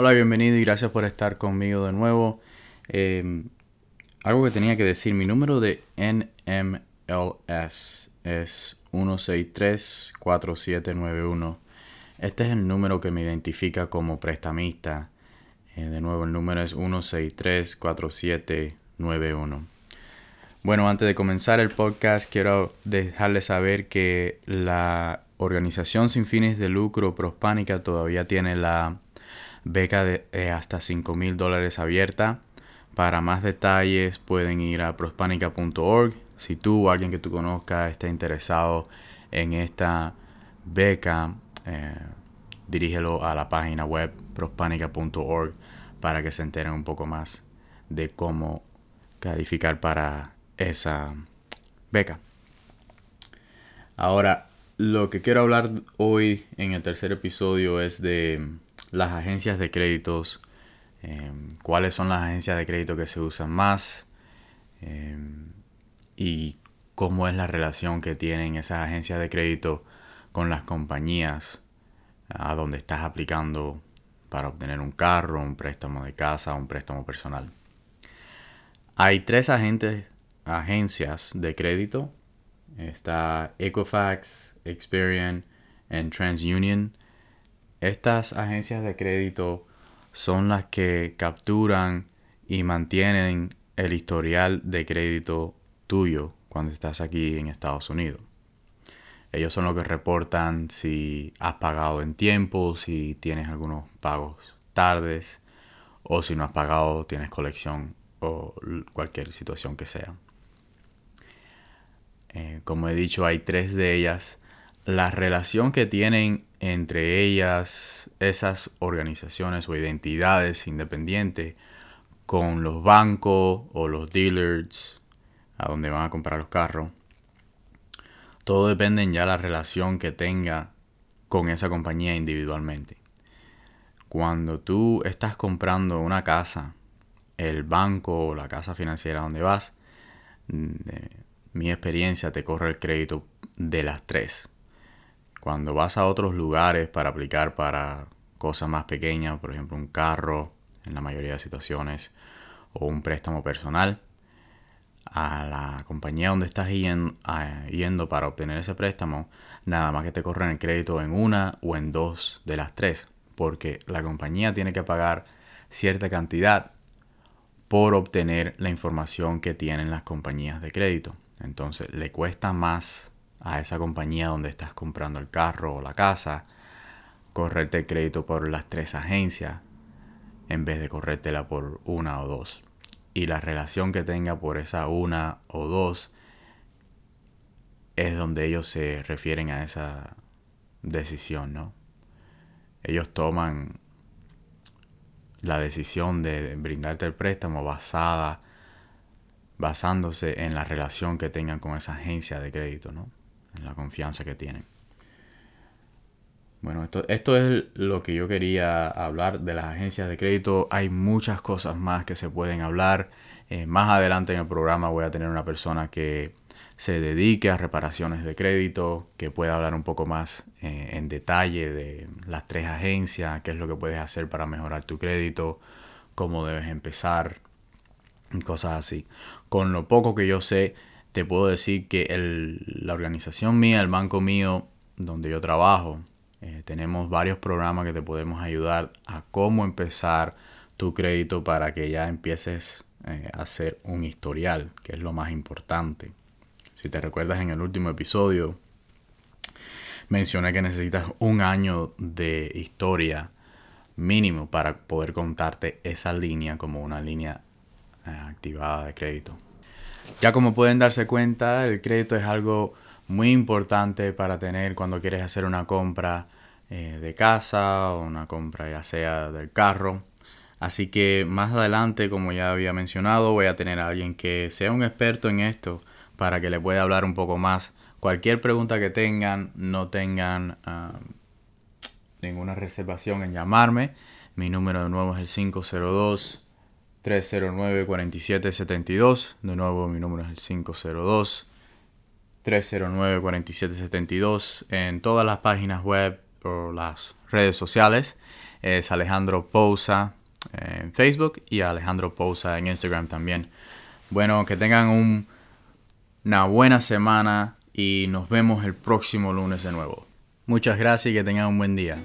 Hola, bienvenido y gracias por estar conmigo de nuevo. Eh, algo que tenía que decir, mi número de NMLS es 1634791. Este es el número que me identifica como prestamista. Eh, de nuevo, el número es 1634791. Bueno, antes de comenzar el podcast, quiero dejarles saber que la organización sin fines de lucro Prospánica todavía tiene la beca de eh, hasta 5 mil dólares abierta. Para más detalles pueden ir a prospanica.org. Si tú o alguien que tú conozcas está interesado en esta beca, eh, dirígelo a la página web prospanica.org para que se enteren un poco más de cómo calificar para esa beca. Ahora, lo que quiero hablar hoy en el tercer episodio es de las agencias de créditos, em, cuáles son las agencias de crédito que se usan más em, y cómo es la relación que tienen esas agencias de crédito con las compañías a donde estás aplicando para obtener un carro, un préstamo de casa, un préstamo personal. Hay tres agencias de crédito. Está Equifax, Experian y TransUnion estas agencias de crédito son las que capturan y mantienen el historial de crédito tuyo cuando estás aquí en Estados Unidos. Ellos son los que reportan si has pagado en tiempo, si tienes algunos pagos tardes o si no has pagado, tienes colección o cualquier situación que sea. Eh, como he dicho, hay tres de ellas. La relación que tienen entre ellas esas organizaciones o identidades independientes con los bancos o los dealers a donde van a comprar los carros. Todo depende en ya la relación que tenga con esa compañía individualmente. Cuando tú estás comprando una casa, el banco o la casa financiera donde vas, mi experiencia te corre el crédito de las tres cuando vas a otros lugares para aplicar para cosas más pequeñas, por ejemplo un carro, en la mayoría de situaciones, o un préstamo personal, a la compañía donde estás yendo, para obtener ese préstamo, nada más que te corren el crédito en una o en dos de las tres, porque la compañía tiene que pagar cierta cantidad por obtener la información que tienen las compañías de crédito. Entonces le cuesta más a esa compañía donde estás comprando el carro o la casa, correrte el crédito por las tres agencias en vez de corrértela por una o dos. Y la relación que tenga por esa una o dos es donde ellos se refieren a esa decisión, ¿no? Ellos toman la decisión de brindarte el préstamo basada basándose en la relación que tengan con esa agencia de crédito, ¿no? La confianza que tienen. Bueno, esto, esto es lo que yo quería hablar de las agencias de crédito. Hay muchas cosas más que se pueden hablar. Eh, más adelante en el programa voy a tener una persona que se dedique a reparaciones de crédito, que pueda hablar un poco más eh, en detalle de las tres agencias, qué es lo que puedes hacer para mejorar tu crédito, cómo debes empezar, cosas así. Con lo poco que yo sé, te puedo decir que la organización mía, el banco mío, donde yo trabajo, eh, tenemos varios programas que te podemos ayudar a cómo empezar tu crédito para que ya empieces eh, a hacer un historial, que es lo más importante. Si te recuerdas en el último episodio, mencioné que necesitas un año de historia mínimo para poder contarte esa línea como una línea eh, activada de crédito. Ya como pueden darse cuenta, el crédito es algo muy importante para tener cuando quieres hacer una compra eh, de casa o una compra ya sea del carro. Así que más adelante, como ya había mencionado, voy a tener a alguien que sea un experto en esto para que le pueda hablar un poco más. Cualquier pregunta que tengan, no tengan ah, ninguna reservación en llamarme. Mi número de nuevo es el 502 309-4772. De nuevo, mi número es el 502 309-4772 en todas las páginas web o las redes sociales. es Alejandro Pousa en Facebook y Alejandro Pousa en Instagram también. Bueno, que tengan una buena semana y nos vemos el próximo lunes de nuevo. Muchas gracias y que tengan un buen día.